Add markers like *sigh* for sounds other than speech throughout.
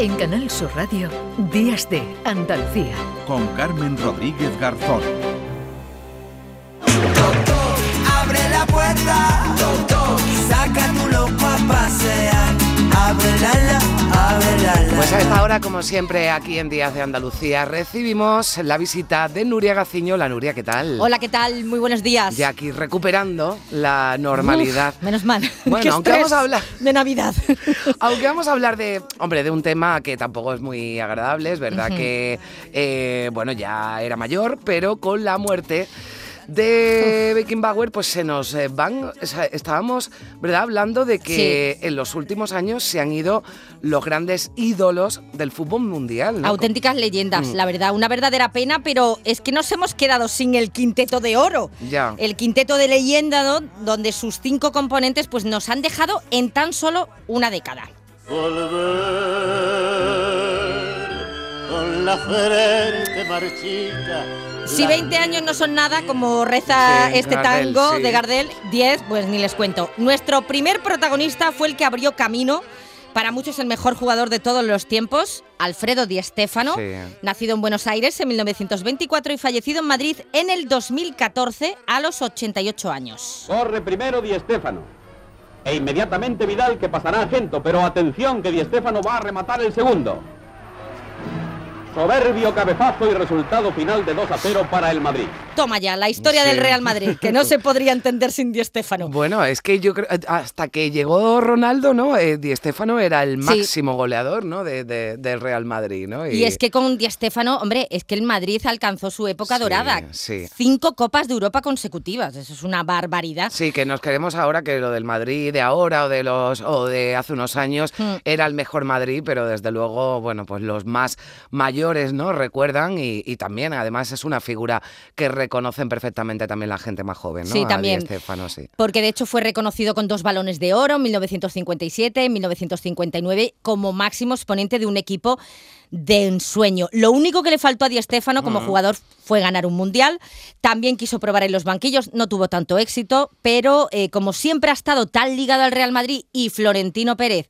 En Canal Sur Radio, Días de Andalucía. Con Carmen Rodríguez Garzón. Abre la puerta, saca tu loco a pasear. Pues a esta hora, como siempre, aquí en Días de Andalucía, recibimos la visita de Nuria Gaciño. La Nuria, ¿qué tal? Hola, ¿qué tal? Muy buenos días. Ya aquí recuperando la normalidad. Uf, menos mal. Bueno, *laughs* aunque vamos a hablar- De Navidad. *laughs* Aunque vamos a hablar de, hombre, de un tema que tampoco es muy agradable, es verdad que, eh, bueno, ya era mayor, pero con la muerte de Beckenbauer, pues se nos eh, van, estábamos, ¿verdad?, hablando de que en los últimos años se han ido los grandes ídolos del fútbol mundial. ¿no? Auténticas leyendas, Mm. la verdad, una verdadera pena, pero es que nos hemos quedado sin el quinteto de oro. Ya. El quinteto de leyenda, ¿no? donde sus cinco componentes pues, nos han dejado en tan solo una década. con la frente marchita. Si 20 años no son nada, como reza Sí, este Gardel, tango sí. de Gardel, 10, pues ni les cuento. Nuestro primer protagonista fue el que abrió camino, para muchos el mejor jugador de todos los tiempos, Alfredo Di Stéfano, Sí. nacido en Buenos Aires en 1924 y fallecido en Madrid en el 2014 a los 88 años. Corre primero Di Stéfano. E inmediatamente Vidal que pasará a Gento, pero atención que Di Stéfano va a rematar el segundo. Soberbio cabezazo y resultado final de 2 a 0 para el Madrid. Toma ya, la historia Sí. del Real Madrid, que no se *laughs* podría entender sin Di Stéfano. Bueno, es que yo creo, hasta que llegó Ronaldo, ¿no? Eh, Di Stéfano era el Sí. máximo goleador, ¿no? De, de- del Real Madrid, ¿no? Y es que con Di Stéfano, hombre, es que el Madrid alcanzó su época Sí, dorada. sí. Cinco copas de Europa consecutivas. Eso es una barbaridad. Sí, que nos queremos ahora que lo del Madrid de ahora o de los o de hace unos años Hmm. era el mejor Madrid, pero desde luego, bueno, pues los más mayores, ¿no? Recuerdan y, y también, además, es una figura que reconocen perfectamente también la gente más joven, ¿no? Sí, también. Sí. Porque de hecho fue reconocido con dos balones de oro en 1957, en 1959, como máximo exponente de un equipo de ensueño. Lo único que le faltó a Di Stéfano como jugador fue ganar un mundial. También quiso probar en los banquillos, no tuvo tanto éxito, pero eh, como siempre ha estado tan ligado al Real Madrid y Florentino Pérez.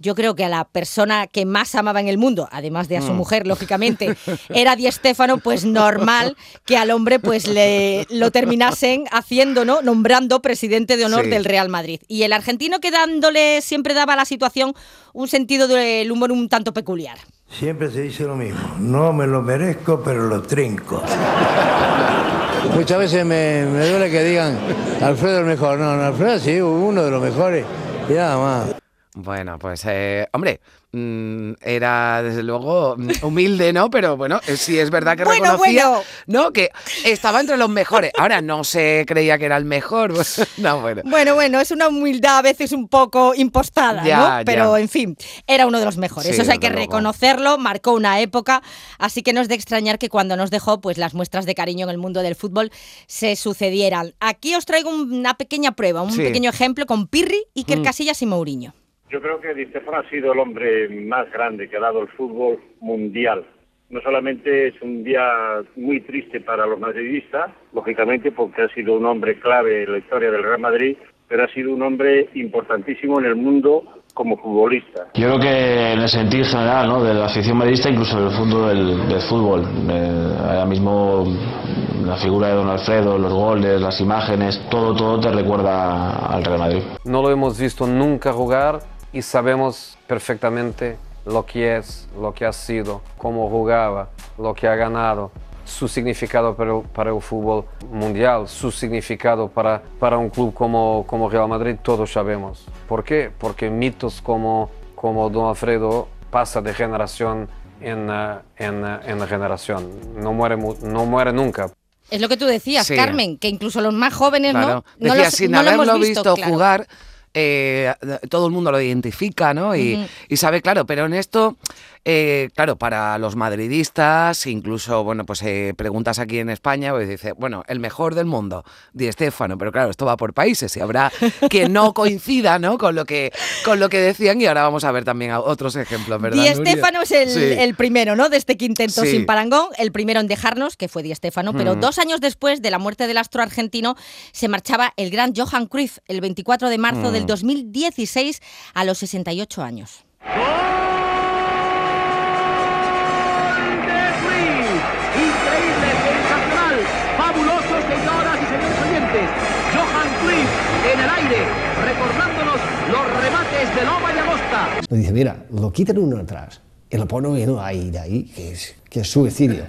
Yo creo que a la persona que más amaba en el mundo, además de a su mujer, lógicamente, *laughs* era Di Stéfano, pues normal que al hombre pues le lo terminasen haciendo, ¿no? Nombrando presidente de honor Sí. del Real Madrid. Y el argentino que dándole siempre daba a la situación un sentido del humor un tanto peculiar. Siempre se dice lo mismo. No me lo merezco, pero lo trinco. *laughs* Muchas veces me, me duele que digan Alfredo el mejor. No, no, Alfredo sí, uno de los mejores. Y nada más. Bueno, pues, eh, hombre, mm, era desde luego humilde, ¿no? Pero bueno, eh, sí es verdad que Bueno, reconocía, bueno. ¿no? Que estaba entre los mejores. Ahora no se creía que era el mejor. *laughs* no, bueno. Bueno, bueno, es una humildad a veces un poco impostada, Ya, ¿no? Pero, ya. en fin, era uno de los mejores. Sí, Eso hay que luego. reconocerlo, marcó una época, así que no es de extrañar que cuando nos dejó, pues las muestras de cariño en el mundo del fútbol se sucedieran. Aquí os traigo una pequeña prueba, un Sí. pequeño ejemplo con Pirri, Iker Mm. Casillas y Mourinho. Yo creo que Di Stéfano ha sido el hombre más grande que ha dado el fútbol mundial. No solamente es un día muy triste para los madridistas, lógicamente porque ha sido un hombre clave en la historia del Real Madrid, pero ha sido un hombre importantísimo en el mundo como futbolista. Yo creo que en el sentido general ¿no? de la afición madridista, incluso del fondo del, del fútbol. Eh, ahora mismo la figura de Don Alfredo, los goles, las imágenes, todo, todo te recuerda al Real Madrid. No lo hemos visto nunca jugar y sabemos perfectamente lo que es, lo que ha sido, cómo jugaba, lo que ha ganado, su significado para el, para el fútbol mundial, su significado para, para un club como, como Real Madrid, todos sabemos. ¿Por qué? Porque mitos como, como Don Alfredo pasa de generación en, eh, en, eh, en generación, no muere, mu- no muere nunca. Es lo que tú decías, Sí. Carmen, que incluso los más jóvenes Claro. no, no, Decía, los- sin no lo hemos haberlo visto, claro. jugar, eh, todo el mundo lo identifica, ¿no? Y, y sabe, claro, pero en esto, eh, claro, para los madridistas, incluso, bueno, pues eh, preguntas aquí en España, pues dice, bueno, el mejor del mundo, Di Stéfano, pero claro, esto va por países y habrá quien no *laughs* coincida, ¿no? Con lo que, con lo que decían y ahora vamos a ver también a otros ejemplos, ¿verdad? Di Nuria? Stéfano es el, Sí. el primero, ¿no? De este quinteto Sí. sin parangón, el primero en dejarnos, que fue Di Stéfano, pero Mm. dos años después de la muerte del astro argentino se marchaba el gran Johan Cruyff el 24 de marzo Mm. del 2016 a los 68 años. Aire, recordándonos los remates de Loma y Agosta. Nos dice, mira, lo quitan uno atrás y lo ponen uno ahí, de ahí, que es, que es suicidio.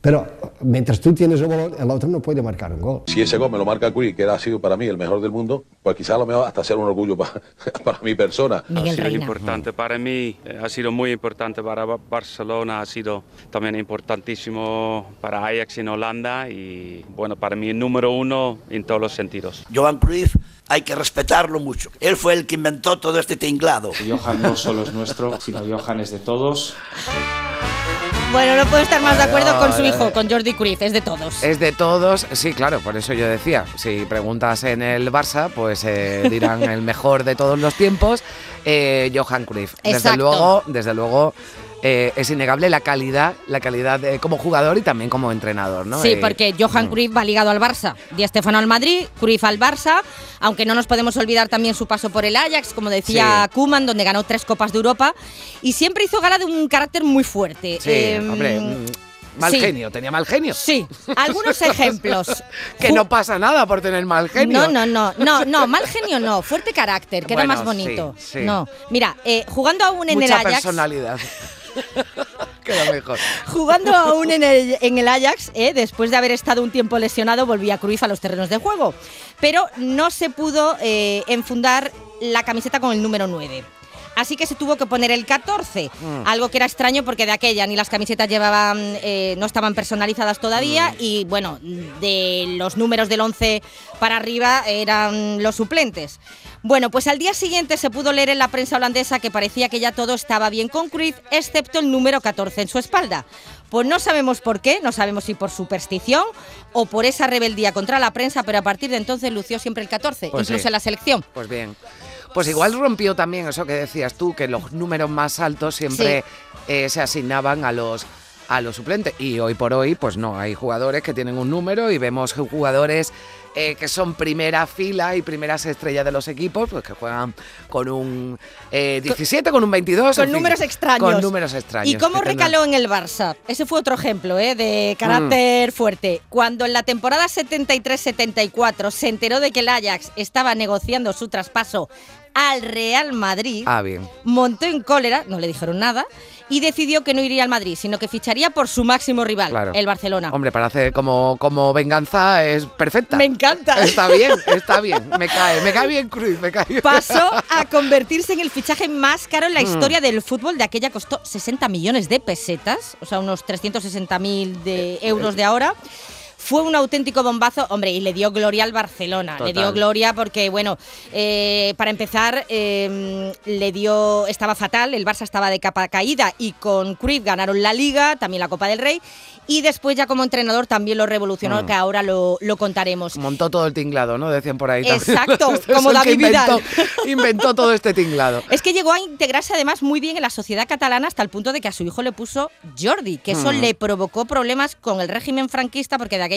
Pero mientras tú tienes el balón, el otro no puede marcar un gol. Si ese gol me lo marca Curi, que ha sido para mí el mejor del mundo, pues quizás a lo mejor hasta ser un orgullo para, *laughs* para mi persona. ha sido importante para mí, eh, ha sido muy importante para Ba- Barcelona, ha sido también importantísimo para Ajax en Holanda y bueno, para mí número uno en todos los sentidos. Johan Cruyff hay que respetarlo mucho. Él fue el que inventó todo este tinglado. Johan no solo es nuestro, sino Johan es de todos. Bueno, no puedo estar más de acuerdo con su hijo, con Jordi Cruyff, es de todos. Es de todos, sí, claro, por eso yo decía, si preguntas en el Barça, pues eh, dirán el mejor de todos los tiempos, eh, Johan Cruyff. Desde Exacto. luego, desde luego eh, es innegable la calidad, la calidad de- como jugador y también como entrenador, ¿no? Sí, Eh, porque Johan Cruyff va ligado al Barça, Di Stéfano al Madrid, Cruyff al Barça, aunque no nos podemos olvidar también su paso por el Ajax, como decía Sí. Koeman, donde ganó tres Copas de Europa, y siempre hizo gala de un carácter muy fuerte. Sí, Em, hombre, mm, mal sí. genio, tenía mal genio. Sí, algunos *laughs* ejemplos. que no pasa nada por tener mal genio. No, no, no, no, no, mal genio no, fuerte carácter, que era más bonito. sí, sí. No, mira, eh, jugando aún en Mucha el Ajax, personalidad. *laughs* Queda mejor. Jugando aún en el, en el Ajax, eh, después de haber estado un tiempo lesionado, volvía Cruyff a los terrenos de juego. Pero no se pudo eh, enfundar la camiseta con el número 9. Así que se tuvo que poner el 14, Mm. algo que era extraño porque de aquella ni las camisetas llevaban, eh, no estaban personalizadas todavía y bueno, de los números del 11 para arriba eran los suplentes. Bueno, pues al día siguiente se pudo leer en la prensa holandesa que parecía que ya todo estaba bien con Cruyff, excepto el número 14 en su espalda. Pues no sabemos por qué, no sabemos si por superstición o por esa rebeldía contra la prensa, pero a partir de entonces lució siempre el 14, Pues incluso sí. en la selección. Pues bien. Pues igual rompió también eso que decías tú, que los números más altos siempre eh, se asignaban a los a los suplentes. Y hoy por hoy, pues no, hay jugadores que tienen un número y vemos jugadores eh, que son primera fila y primeras estrellas de los equipos, pues que juegan con un eh, 17, con un 22. Con en fin, números extraños. Con números extraños. ¿Y cómo tendrán- recaló en el Barça? Ese fue otro ejemplo ¿eh? de Mm. carácter fuerte. Cuando en la temporada 73-74 se enteró de que el Ajax estaba negociando su traspaso al Real Madrid, Ah, bien. montó en cólera, no le dijeron nada, y decidió que no iría al Madrid, sino que ficharía por su máximo rival, Claro. el Barcelona. Hombre, para hacer como, como venganza es perfecta. Me encanta. Está bien, está bien. Me cae, me cae bien Cruz, me cae bien. Pasó a convertirse en el fichaje más caro en la Mm. historia del fútbol. De aquella costó 60 millones de pesetas, o sea, unos 360 mil de euros de ahora. Fue un auténtico bombazo, hombre, y le dio gloria al Barcelona. Le dio gloria porque, bueno, eh, para empezar, eh, le dio, estaba fatal, el Barça estaba de capa caída y con Cruyff ganaron la Liga, también la Copa del Rey, y después ya como entrenador también lo revolucionó, Mm. que ahora lo, lo contaremos. Montó todo el tinglado, ¿no? Decían por ahí. también. Exacto, *laughs* como David *laughs* inventó todo este tinglado. Es que llegó a integrarse además muy bien en la sociedad catalana hasta el punto de que a su hijo le puso Jordi, que eso Mm. le provocó problemas con el régimen franquista porque de aquella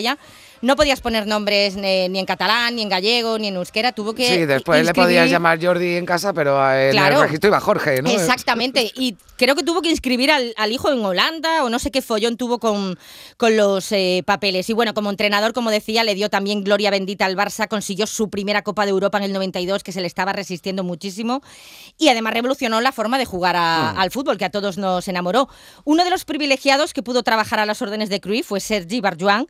no podías poner nombres eh, ni en catalán, ni en gallego, ni en euskera, tuvo que Sí, después le podías llamar Jordi en casa, pero en Claro. el registro iba Jorge, ¿no? Exactamente, y creo que tuvo que inscribir al, al hijo en Holanda o no sé qué follón tuvo con, con los eh, papeles. Y bueno, como entrenador, como decía, le dio también gloria bendita al Barça, consiguió su primera Copa de Europa en el 92, que se le estaba resistiendo muchísimo, y además revolucionó la forma de jugar a- Mm. al fútbol, que a todos nos enamoró. Uno de los privilegiados que pudo trabajar a las órdenes de Cruyff fue Sergi Barjuan,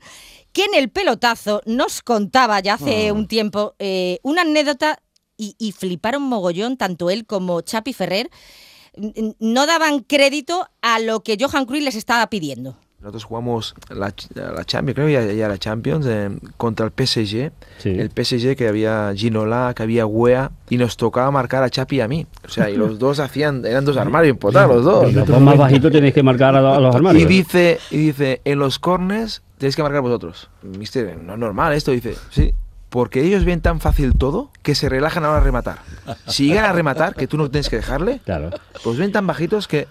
que en el pelotazo nos contaba ya hace Mm. un tiempo eh, una anécdota y, y fliparon mogollón, tanto él como Chapi Ferrer, no daban crédito a lo que Johan Cruyff les estaba pidiendo. Nosotros jugamos la, la Champions, creo ya, ya la Champions, eh, contra el PSG. El PSG que había Ginola, que había Wea, y nos tocaba marcar a Chapi y a mí. O sea, y los dos hacían, eran dos armarios imputados los dos. Los más bajitos tenéis que marcar a, los armarios. Y dice, y dice, en los corners tenéis que marcar vosotros. Mister, no es normal esto, dice, sí. Porque ellos ven tan fácil todo que se relajan ahora a rematar. Si llegan a rematar, que tú no tienes que dejarle, pues ven tan bajitos que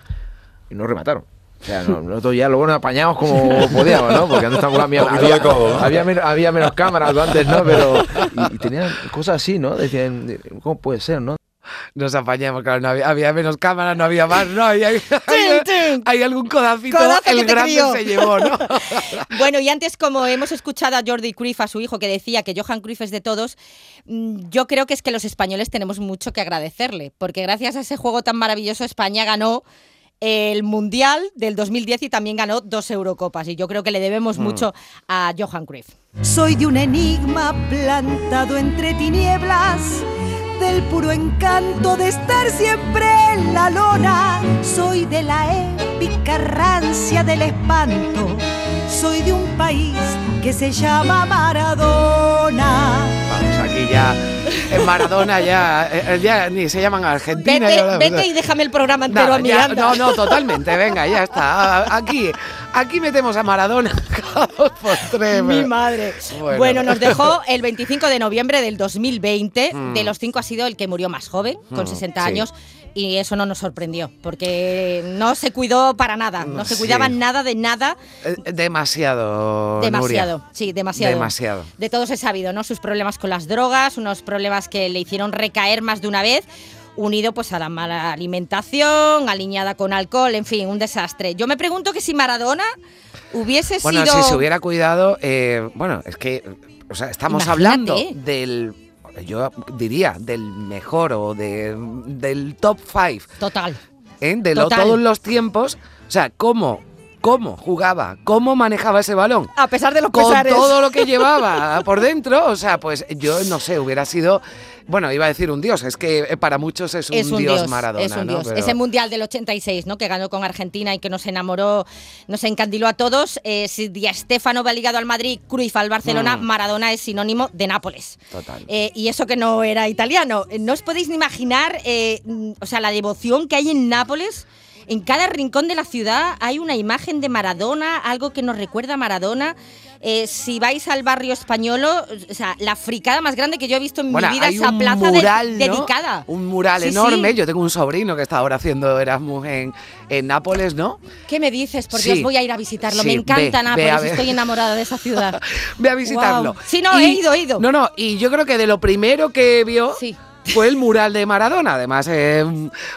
y no remataron. O sea, no- nosotros ya luego nos apañamos como podíamos, ¿no? Porque antes tampoco había, había, había menos, había menos cámaras antes, ¿no? Pero, y, y tenían cosas así, ¿no? Decían, ¿cómo puede ser, no? nos apañamos, claro, no había, había menos cámaras, no había más, no, hay, hay, hay- hay algún codacito, Codazo el grande crió. se llevó, ¿no? *laughs* Bueno, y antes, como hemos escuchado a Jordi Cruyff, a su hijo, que decía que Johan Cruyff es de todos, mm, yo creo que es que los españoles tenemos mucho que agradecerle, porque gracias a ese juego tan maravilloso, España ganó el Mundial del 2010 y también ganó dos Eurocopas. Y yo creo que le debemos Mm. mucho a Johan Cruyff. Soy de un enigma plantado entre tinieblas, del puro encanto de estar siempre en la lona. Soy de la épica rancia del espanto. Soy de un país que se llama Maradona. Aquí ya, en Maradona ya, eh, ya ni se llaman Argentina. ya- Vete, vete y déjame el programa No, entero a mí, ya- anda. no, no, totalmente, venga, ya está. Aquí, aquí metemos a Maradona *laughs* por tres. Mi madre. Bueno. Bueno. nos dejó el 25 de noviembre del 2020. Mm. De los cinco ha sido el que murió más joven, con Mm, 60 sí. años. Y eso no nos sorprendió, porque no se cuidó para nada. No se Sí. cuidaba nada de nada. Eh, Demasiado. Demasiado, Nuria. sí, demasiado. Demasiado. De todos he sabido, ¿no? Sus problemas con las drogas, unos problemas que le hicieron recaer más de una vez, unido pues a la mala alimentación, alineada con alcohol, en fin, un desastre. Yo me pregunto que si Maradona hubiese Bueno, sido... si se hubiera cuidado, eh, bueno, es que, o sea, estamos Imagínate. hablando del, yo diría, del mejor o de- del top five. Total. ¿eh? de lo- todos los tiempos. O sea, cómo, cómo jugaba, cómo manejaba ese balón. A pesar de los Con pesares. todo lo que *laughs* llevaba por dentro, o sea, pues yo no sé, hubiera sido, bueno, iba a decir un dios, es que eh, para muchos es un, es un dios, dios, Maradona, es un ¿no? dios. Pero- Ese mundial del 86, ¿no? Que ganó con Argentina y que nos enamoró, nos encandiló a todos. Eh, si Di Stéfano va ligado al Madrid, Cruyff al Barcelona, Mm. Maradona es sinónimo de Nápoles. Total. Eh, y eso que no era italiano. Eh, No os podéis ni imaginar, eh, mm, o sea, la devoción que hay en Nápoles. En cada rincón de la ciudad hay una imagen de Maradona, algo que nos recuerda a Maradona. Eh, si vais al barrio españolo, o sea, la fricada más grande que yo he visto en Bueno, mi vida, hay esa un plaza de- mural, ¿no? dedicada. Un mural Sí, enorme. sí. Yo tengo un sobrino que está ahora haciendo Erasmus en, en Nápoles, ¿no? ¿Qué me dices? Por Sí. Dios, voy a ir a visitarlo. Sí, me encanta ve, Nápoles, ve estoy enamorada de esa ciudad. *laughs* Ve a visitarlo. Sí, no, Y- he ido, he ido. No, no, y yo creo que de lo primero que vio fue el mural de Maradona. Además, eh,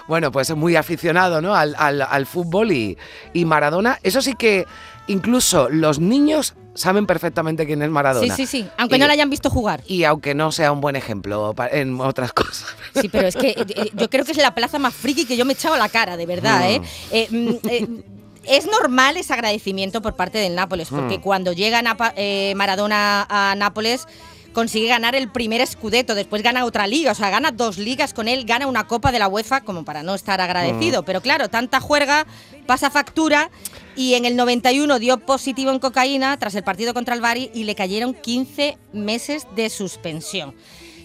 bueno, pues es muy aficionado ¿no? al, al- al fútbol y, y Maradona. Eso sí que incluso los niños saben perfectamente quién es Maradona. Sí, sí, sí. Aunque Y- no la hayan visto jugar. Y aunque no sea un buen ejemplo en otras *laughs* cosas. Sí, pero es que eh, yo creo que es la plaza más friki que yo me he echado a la cara, de verdad, ¿eh? Mm. Eh, eh, es normal ese agradecimiento por parte del Nápoles, porque Mm. cuando llega Napa- eh, Maradona a Nápoles consigue ganar el primer Scudetto, después gana otra liga, o sea, gana dos ligas con él, gana una Copa de la UEFA como para no estar agradecido, Mm. pero claro, tanta juerga pasa factura y en el 91 dio positivo en cocaína tras el partido contra el Bari y le cayeron 15 meses de suspensión.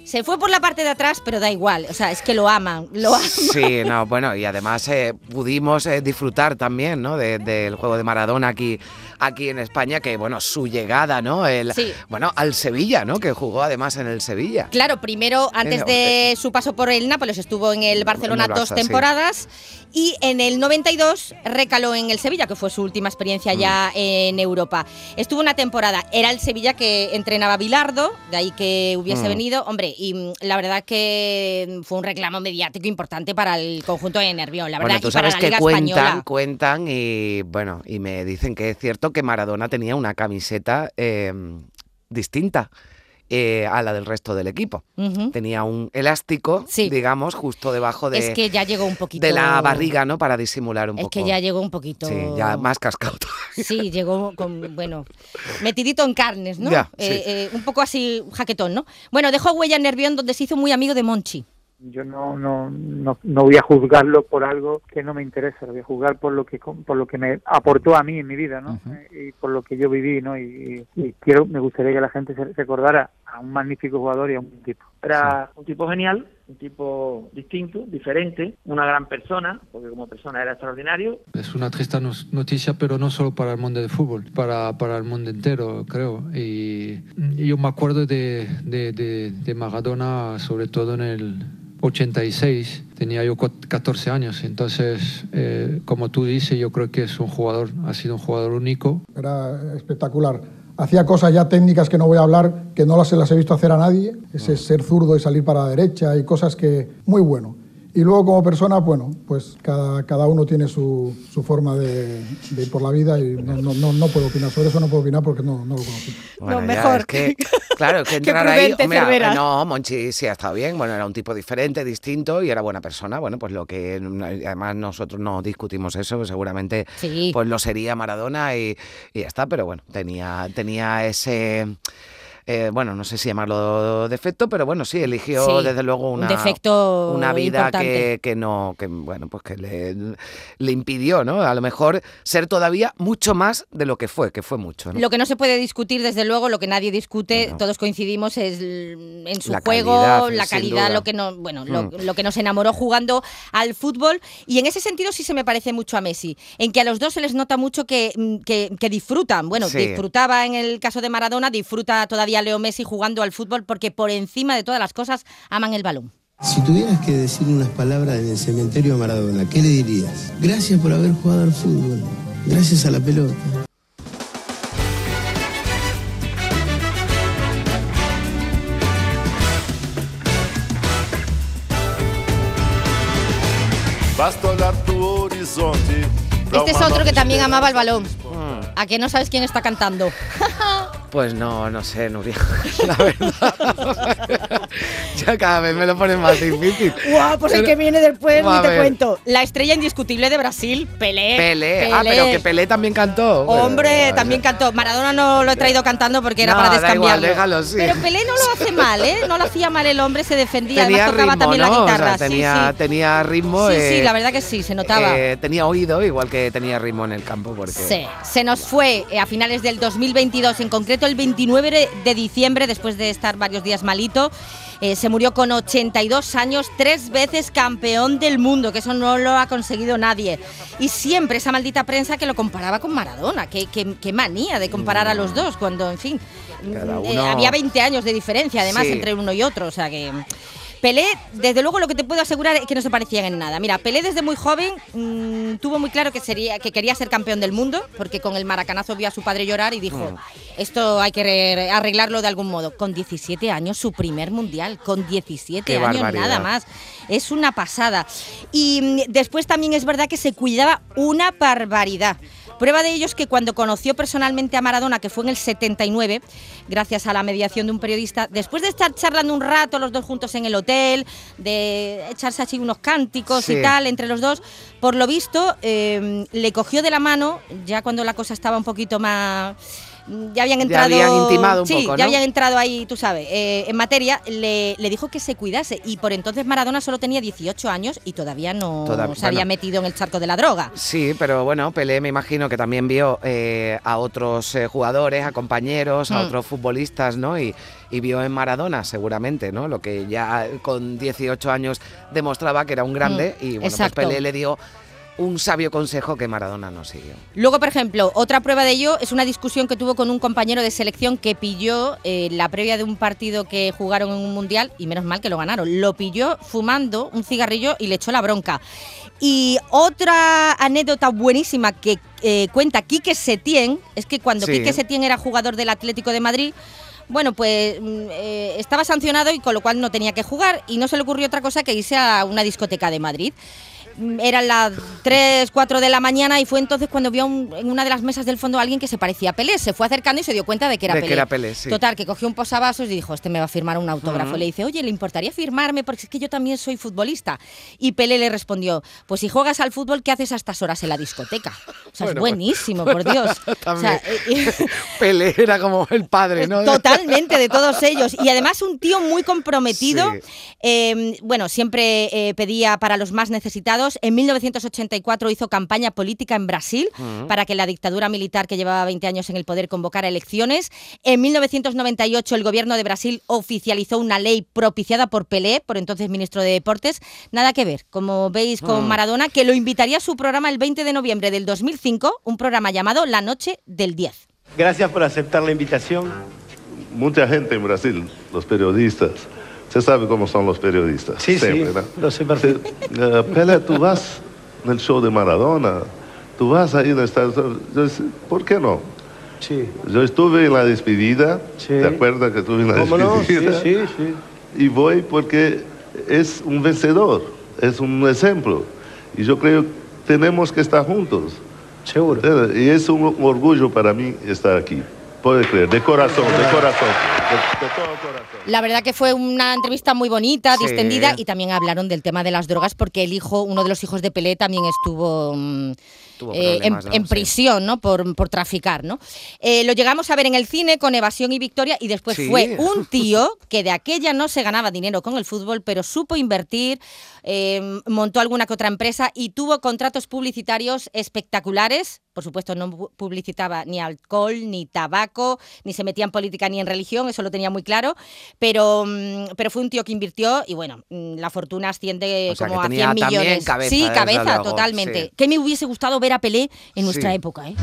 Se fue por la parte de atrás, pero da igual. O sea, es que lo aman, lo aman. Sí, no, bueno, y además eh, pudimos eh, disfrutar también, ¿no? de- del juego de Maradona aquí, aquí en España, que bueno, su llegada, ¿no? El, Sí. Bueno, al Sevilla, ¿no? Que jugó además en el Sevilla. Claro, primero, antes de su paso por el Nápoles, estuvo en el Barcelona En el Barça, dos sí. Y en el 92 recaló en el Sevilla, que fue su última experiencia ya en Europa. Estuvo una temporada, era el Sevilla que entrenaba Bilardo, de ahí que hubiese Mm. venido. Hombre, y mm, la verdad que fue un reclamo mediático importante para el conjunto de Nervión, la verdad, bueno, tú y para sabes la que cuentan, Española. cuentan y bueno, y me dicen que es cierto que Maradona tenía una camiseta eh, distinta. Eh, a la del resto del equipo. Tenía un elástico, digamos, justo debajo de, Es que ya llegó un poquito. de la barriga, ¿no? Para disimular un Es poco. que ya llegó un poquito. Sí, ya más cascado. Sí, llegó con, bueno, metidito en carnes, ¿no? Ya, Eh, sí. eh, un poco así, jaquetón, ¿no? Bueno, dejó huella en Nervión donde se hizo muy amigo de Monchi. Yo no, no, no, no voy a juzgarlo por algo que no me interesa, lo voy a juzgar por lo que por lo que me aportó a mí en mi vida, ¿no? Eh, y por lo que yo viví, ¿no? Y, y- y quiero, me gustaría que la gente se recordara a un magnífico jugador y a un buen tipo. Era un tipo genial, un tipo distinto, diferente, una gran persona, porque como persona era extraordinario. Es una triste noticia, pero no solo para el mundo del fútbol, para, para el mundo entero, creo. Y, y yo me acuerdo de, de, de- de Maradona, sobre todo en el 86, tenía yo co- 14 años, entonces, eh, como tú dices, yo creo que es un jugador, ha sido un jugador único. Era espectacular. Hacía cosas ya técnicas que no voy a hablar, que no las, las he visto hacer a nadie, ese ser zurdo y salir para la derecha y cosas que muy bueno. Y luego como persona, bueno, pues cada, cada uno tiene su, su forma de, de ir por la vida y no, no, no, no puedo opinar sobre eso, no puedo opinar porque no, no lo conozco. Bueno, No, ya, mejor. es que, claro, que *laughs* Qué entrar ahí. prudente, hombre, Cervera. no, Monchi sí ha estado bien. Bueno, era un tipo diferente, distinto y era buena persona. Bueno, pues lo que. Además, nosotros no discutimos eso, seguramente Sí. pues lo sería Maradona y, y ya está, pero bueno, tenía, tenía ese. Eh, bueno, no sé si llamarlo defecto, pero bueno, sí, eligió Sí, desde luego un una, defecto una vida que, que no, que bueno, pues que le, le impidió, ¿no? A lo mejor ser todavía mucho más de lo que fue, que fue mucho, ¿no? Lo que no se puede discutir, desde luego, lo que nadie discute, todos coincidimos, es en su La juego, calidad, la calidad, lo que no, bueno, lo, Mm. lo que nos enamoró jugando al fútbol. Y en ese sentido sí se me parece mucho a Messi, en que a los dos se les nota mucho que, mm, que, que disfrutan. Bueno, Sí. disfrutaba en el caso de Maradona, disfruta todavía Leo Messi jugando al fútbol porque por encima de todas las cosas aman el balón. Si tuvieras que decir unas palabras en el cementerio a Maradona, ¿qué le dirías? Gracias por haber jugado al fútbol. Gracias a la pelota. Basta olhar tu horizonte. Este es otro que también amaba el balón. ¿A que no sabes quién está cantando? *laughs* Pues no, no sé, Nuria, *laughs* la verdad. *laughs* ya cada vez me lo pones más difícil. Guau, pues el que viene después A ni te cuento. La estrella indiscutible de Brasil, Pelé. Pelé. Ah, pero que Pelé también cantó. Hombre, también cantó. Maradona no lo he traído cantando porque era No, para da igual, descambiarlo. déjalo, sí. Pero Pelé no lo *laughs* hace mal, ¿eh? No lo hacía mal el hombre, se defendía, Tenía además tocaba ritmo, también ¿no? la O sea, guitarra. tenía, sí, tenía ritmo. sí. Sí, sí, eh, la verdad que sí, se notaba. eh, tenía oído, igual que tenía ritmo en el campo. Porque... Sí, se nos fue eh, a finales del 2022, en concreto el 29 de- diciembre, después de estar varios días malito. Eh, se murió con 82 años, tres veces campeón del mundo, que eso no lo ha conseguido nadie. Y siempre esa maldita prensa que lo comparaba con Maradona. Qué, qué- qué manía de comparar a los dos, cuando, en fin, eh, uno- había 20 años de diferencia, además, Sí. entre uno y otro. O sea que. Pelé, desde luego, lo que te puedo asegurar es que no se parecían en nada. Mira, Pelé desde muy joven mm, tuvo muy claro que, sería, que quería ser campeón del mundo, porque con el maracanazo vio a su padre llorar y dijo, Mm. esto hay que re- arreglarlo de algún modo. Con 17 años, su primer mundial, con 17 Qué años barbaridad. nada más. Es una pasada. Y mm, después también es verdad que se cuidaba una barbaridad. Prueba de ello es que cuando conoció personalmente a Maradona, que fue en el 79, gracias a la mediación de un periodista, después de estar charlando un rato los dos juntos en el hotel, de echarse así unos cánticos Sí. y tal entre los dos, por lo visto eh, le cogió de la mano, ya cuando la cosa estaba un poquito más... Ya habían Ya entrado. habían intimado un sí, poco, ya habían entrado ahí, tú sabes, eh, en materia. Le, le dijo que se cuidase. Y por entonces Maradona solo tenía 18 años y todavía no se había metido en el charco de la droga. Sí, pero bueno, Pelé me imagino que también vio eh, a otros eh, jugadores, a compañeros, a Mm. otros futbolistas, ¿no? Y, y vio en Maradona, seguramente, ¿no? Lo que ya con 18 años demostraba que era un grande Mm, y bueno, pues. Pelé le dio un sabio consejo que Maradona no siguió. Luego, por ejemplo, otra prueba de ello es una discusión que tuvo con un compañero de selección que pilló eh, la previa de un partido que jugaron en un mundial y menos mal que lo ganaron. Lo pilló fumando un cigarrillo y le echó la bronca. Y otra anécdota buenísima que eh, cuenta Quique Setién es que cuando Sí. Quique Setién era jugador del Atlético de Madrid, bueno, pues mm, eh, estaba sancionado y con lo cual no tenía que jugar y no se le ocurrió otra cosa que irse a una discoteca de Madrid. Eran las 3, 4 de la mañana y fue entonces cuando vio un- en una de las mesas del fondo a alguien que se parecía a Pelé. Se fue acercando y se dio cuenta de que era De que Pelé. era Pelé, sí. Total, que cogió un posavasos y dijo, este me va a firmar un autógrafo. Ujú. Le dice, oye, ¿le importaría firmarme? Porque es que yo también soy futbolista. Y Pelé le respondió, pues si juegas al fútbol, ¿qué haces a estas horas en la discoteca? O sea, Bueno, es buenísimo, por *laughs* Dios. O sea, eh, *laughs* Pelé era como el padre, ¿no? *laughs* Totalmente, de todos ellos. Y además un tío muy comprometido. Sí. Eh, bueno, siempre eh, pedía para los más necesitados. En 1984 hizo campaña política en Brasil para que la dictadura militar que llevaba 20 años en el poder convocara elecciones. En 1998 el gobierno de Brasil oficializó una ley propiciada por Pelé, por entonces ministro de Deportes. Nada que ver, como veis, con Mm. Maradona, que lo invitaría a su programa el 20 de noviembre del 2005, un programa llamado La Noche del 10. Gracias por aceptar la invitación. Mucha gente en Brasil, los periodistas. Usted sabe cómo son los periodistas. Sí, sí, Siempre, ¿no? lo sé perfecto. Eh, Pelé, tú vas en el show de Maradona, tú vas ahí en el estadio. Yo decía, ¿Por qué no? Sí. Yo estuve en la despedida, ¿te acuerdas que estuve en la ¿Cómo no? Sí, despedida? sí, sí. Y voy porque es un vencedor, es un ejemplo. Y yo creo que tenemos que estar juntos. Seguro. Y es un orgullo para mí estar aquí. Puede creer, de corazón, de corazón, de, de todo corazón. La verdad que fue una entrevista muy bonita, Sí. distendida y también hablaron del tema de las drogas porque el hijo, uno de los hijos de Pelé también estuvo mm, eh, en, problemas, ¿no? en Sí. prisión, ¿no? Por, por traficar, ¿no? Eh, lo llegamos a ver en el cine con Evasión y Victoria y después Sí. fue *laughs* un tío que de aquella no se ganaba dinero con el fútbol, pero supo invertir, eh, montó alguna que otra empresa y tuvo contratos publicitarios espectaculares. Por supuesto, no pu- publicitaba ni alcohol, ni tabaco, ni se metía en política ni en religión, eso lo tenía muy claro. Pero, mm, pero fue un tío que invirtió y bueno, mm, la fortuna asciende O sea, como que a tenía 100 también millones. cabeza, sí, desde cabeza, luego, totalmente. sí. ¿Qué me hubiese gustado ver a Pelé en nuestra Sí. época? ¿eh?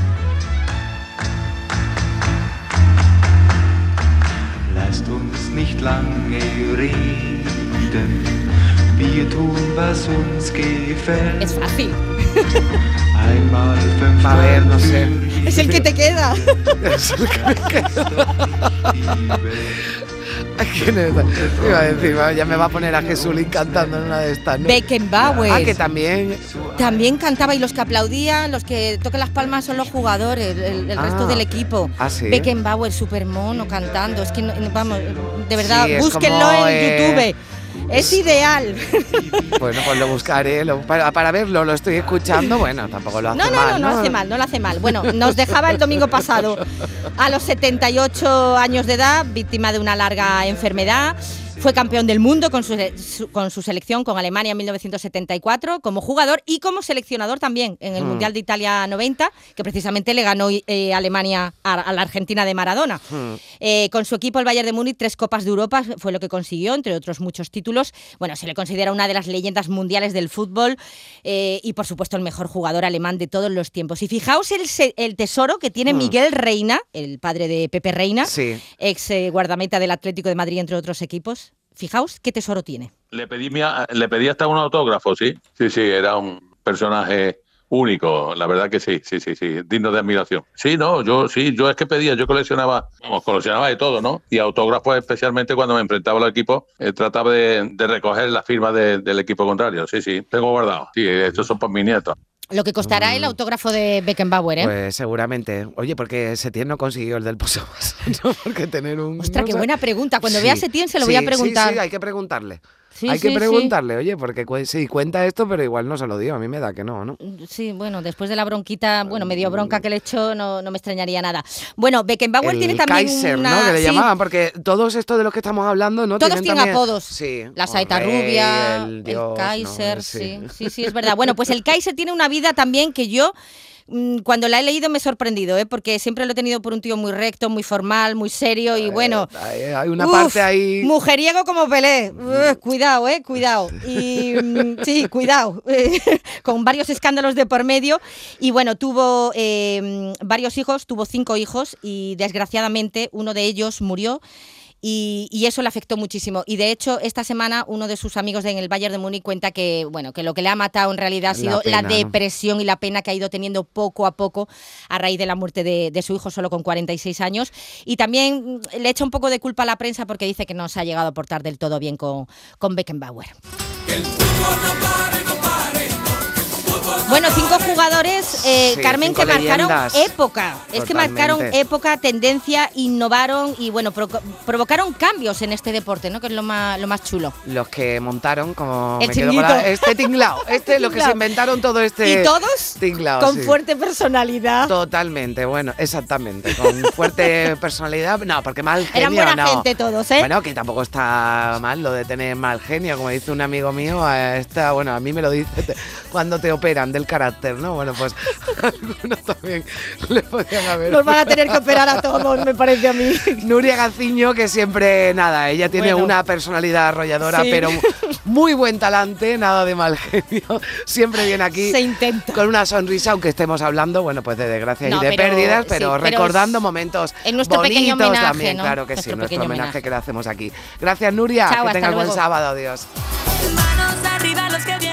Lasst uns nicht lange reden, wir tun, was uns gefällt. Es fácil. *laughs* A ver, no sé. Es el que te queda. Es el que me queda. ¿Quién es? Iba a decir, ya me va a poner a Jesulín cantando en una de estas. ¿no? Beckenbauer. Ah, que también. También cantaba y los que aplaudían, los que tocan las palmas son los jugadores, el, el resto Ah. del equipo. Ah, sí. Beckenbauer, super mono, cantando. Es que, vamos, de verdad, Sí, búsquenlo como, en eh, YouTube. Es ideal. *laughs* Bueno, pues lo buscaré. lo- para, para verlo, lo estoy escuchando. Bueno, tampoco lo hace No, no, mal. no, no hace mal, no lo hace mal. Bueno, nos dejaba el domingo pasado a los 78 años de edad, víctima de una larga enfermedad. Fue campeón del mundo con su, su- con su selección, con Alemania en 1974, como jugador y como seleccionador también en el Hmm. Mundial de Italia 90, que precisamente le ganó eh, Alemania a, a la Argentina de Maradona. Eh, con su equipo, el Bayern de Múnich, tres Copas de Europa fue lo que consiguió, entre otros muchos títulos. Bueno, se le considera una de las leyendas mundiales del fútbol eh, y, por supuesto, el mejor jugador alemán de todos los tiempos. Y fijaos el, tesoro que tiene Mm. Miguel Reina, el padre de Pepe Reina, Sí. ex guardameta del Atlético de Madrid, entre otros equipos. Fijaos qué tesoro tiene. Le pedí, le pedí hasta un autógrafo, sí. Sí, sí, era un personaje único, la verdad que sí, sí, sí, sí, digno de admiración. Sí, no, yo sí, yo es que pedía, yo coleccionaba, vamos, coleccionaba de todo, ¿no? Y autógrafos especialmente cuando me enfrentaba al equipo, eh, trataba de, recoger la firma de- del equipo contrario, sí, sí, tengo guardado. Sí, estos son por mis nietos. Lo que costará el autógrafo de Beckenbauer, ¿eh? Mm. Pues seguramente. Oye, porque Setién no consiguió el del Pozo *laughs* ¿no? Porque tener un. Ostras, no qué sé. buena pregunta. Cuando Sí, vea a Setién se lo voy a preguntar. Sí, sí, hay que preguntarle. Sí, hay sí, que sí. preguntarle, oye, porque sí, cuenta esto, pero igual no se lo dio. A mí me da que no, ¿no? Sí, bueno, después de la bronquita, bueno, medio bronca que le echó, no, no me extrañaría nada. Bueno, Beckenbauer el tiene también Kaiser, una... ¿no? Que le llamaban, porque todos estos de los que estamos hablando, ¿no? Todos tienen también- apodos. Sí. La saeta rubia, el. Kaiser, Sí. sí. sí, sí, es verdad. Bueno, pues el Kaiser tiene una vida también que yo mm, cuando la he leído me he sorprendido, ¿eh? porque siempre lo he tenido por un tío muy recto, muy formal, muy serio y bueno. Hay, hay una uf, parte ahí. Mujeriego como Pelé. Uf, cuidado, eh, cuidado. *laughs* Y mm, sí, cuidado. *laughs* Con varios escándalos de por medio. Y bueno, tuvo eh, varios hijos, tuvo cinco hijos y desgraciadamente uno de ellos murió. Y, y eso le afectó muchísimo. Y de hecho, esta semana uno de sus amigos en el Bayern de Múnich cuenta que, bueno, que lo que le ha matado en realidad ha La sido pena, la ¿no? depresión y la pena que ha ido teniendo poco a poco a raíz de la muerte de, de su hijo solo con 46 años. Y también mm, le echa un poco de culpa a la prensa porque dice que no se ha llegado a portar del todo bien con, con Beckenbauer. Bueno, cinco jugadores, eh, Sí, Carmen, cinco que marcaron época. Es que marcaron época, tendencia, innovaron y bueno, proco- provocaron cambios en este deporte, ¿no? Que es lo más, lo más chulo. Los que montaron, como El me quedo la- este tinglao, *laughs* este lo que se inventaron todo este Y todos tinglao, con sí. fuerte personalidad. Totalmente, bueno, exactamente, con fuerte *laughs* personalidad, no, porque mal genio Eran buena no. gente todos, ¿eh? Bueno, que tampoco está mal lo de tener mal genio, como dice un amigo mío, está, bueno, a mí me lo dice *laughs* cuando te operan del carácter, ¿no? Bueno, pues *laughs* algunos también le podían haber. Nos van a tener que operar a todos, me parece a mí. *laughs* Nuria Gaciño, que siempre, nada, ella tiene Bueno. una personalidad arrolladora, Sí. pero muy buen talante, nada de mal genio. Siempre viene aquí Se intenta. con una sonrisa, aunque estemos hablando, bueno, pues de desgracias No, y de pero- pérdidas, sí, pero recordando momentos en nuestro pequeño bonitos homenaje, también, ¿no? claro que Nuestro sí, nuestro homenaje, homenaje. que le hacemos aquí. Gracias, Nuria, Chao, que hasta tengas buen sábado, adiós. arriba los que vienen.